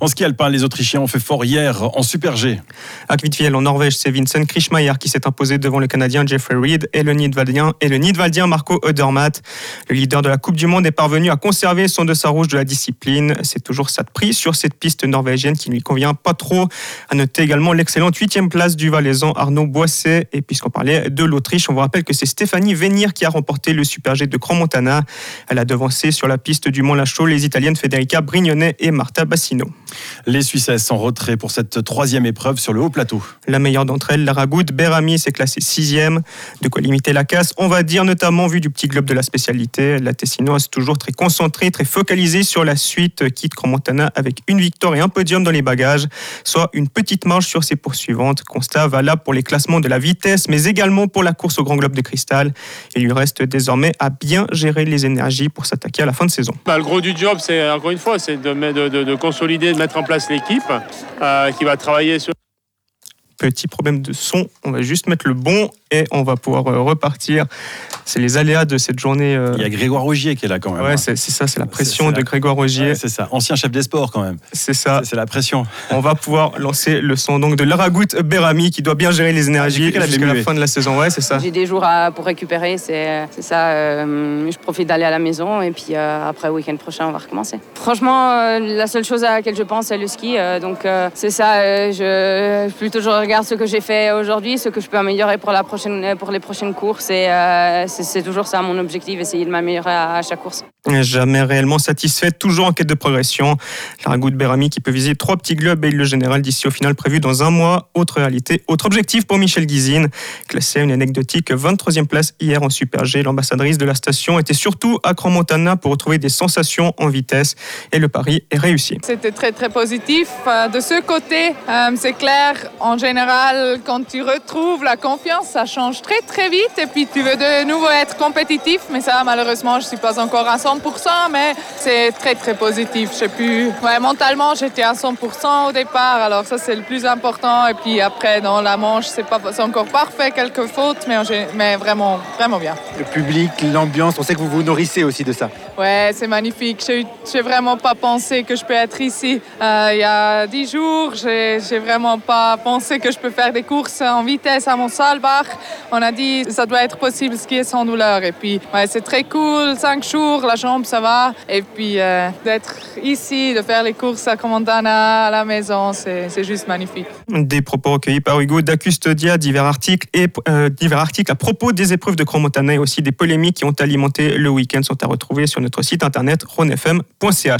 En ski alpin, les Autrichiens ont fait fort hier en Super G. À Kvitfiel, en Norvège, c'est Vincent Krischmeier qui s'est imposé devant le Canadien Jeffrey Reed et le Nidwaldien, et le Marco Odermatt. Le leader de la Coupe du Monde est parvenu à conserver son dossard rouge de la discipline. C'est toujours ça de prix sur cette piste norvégienne qui ne lui convient pas trop. À noter également l'excellente huitième place du Valaisan Arnaud Boisset. Et puisqu'on parlait de l'Autriche, on vous rappelle que c'est Stéphanie Venir qui a remporté le Super G de Grand Montana. Elle a devancé sur la piste du Mont Lachaud les Italiennes Federica Brignone et Marta Bassino. Les Suissesses en retrait pour cette troisième épreuve sur le haut plateau. La meilleure d'entre elles, Lara Good Berami, s'est classée sixième. De quoi limiter la casse, on va dire, notamment vu du petit globe de la spécialité. La Tessinoise toujours très concentrée, très focalisée sur la suite, quitte Montana avec une victoire et un podium dans les bagages, soit une petite marge sur ses poursuivantes. Constat valable pour les classements de la vitesse, mais également pour la course au Grand Globe de Cristal. Il lui reste désormais à bien gérer les énergies pour s'attaquer à la fin de saison. Bah, le gros du job, c'est encore une fois, c'est de, de, de, consolider, de mettre en place l'équipe euh, qui va travailler sur petit problème de son. On va juste mettre le bon et on va pouvoir euh, repartir. C'est les aléas de cette journée. Euh. Il y a Grégoire Rogier qui est là quand même. Ouais, hein. c'est ça, c'est la pression de Grégoire Rogier. c'est ça, ancien chef des sports quand même. C'est ça. C'est la pression. On va pouvoir lancer le son donc de Laragout Berami qui doit bien gérer les énergies ah, jusqu'à la fin de la saison. Ouais, c'est ça. J'ai des jours à, pour récupérer, c'est ça. Euh, je profite d'aller à la maison et puis après, le week-end prochain, on va recommencer. Franchement, la seule chose à laquelle je pense, c'est le ski. donc c'est ça. je plutôt je regarde ce que j'ai fait aujourd'hui, ce que je peux améliorer pour, la prochaine, pour les prochaines courses. Et euh, c'est toujours ça mon objectif, essayer de m'améliorer à, chaque course. Jamais réellement satisfait, toujours en quête de progression. La de Berami qui peut viser trois petits globes et le général d'ici au final prévu dans un mois. Autre réalité, autre objectif pour Michel Guizine. Classé à une anecdotique 23e place hier en Super G, l'ambassadrice de la station était surtout à Grand Montana pour retrouver des sensations en vitesse et le pari est réussi. C'était très très positif. Euh, de ce côté, euh, c'est clair, en général, quand tu retrouves la confiance, ça change très très vite et puis tu veux de nouveau être compétitif. Mais ça, malheureusement, je suis pas encore à 100%, mais c'est très très positif. Je sais plus. Ouais, mentalement, j'étais à 100% au départ, alors ça c'est le plus important. Et puis après, dans la manche, c'est pas encore parfait, quelques fautes, mais, mais vraiment vraiment bien. Le public, l'ambiance, on sait que vous vous nourrissez aussi de ça. Ouais, c'est magnifique. Je n'ai vraiment pas pensé que je peux être ici. Euh, il y a dix jours, j'ai vraiment pas pensé que je peux faire des courses en vitesse à Montsalbach. On a dit ça doit être possible skier sans douleur. Et puis, ouais, c'est très cool. Cinq jours, la ça va. Et puis, euh, d'être ici, de faire les courses à Comandana, à la maison, c'est juste magnifique. Des propos recueillis par Hugo d'Acustodia, divers articles et euh, divers articles à propos des épreuves de Cromontana et aussi des polémiques qui ont alimenté le week-end sont à retrouver sur notre site internet ronefm.ch.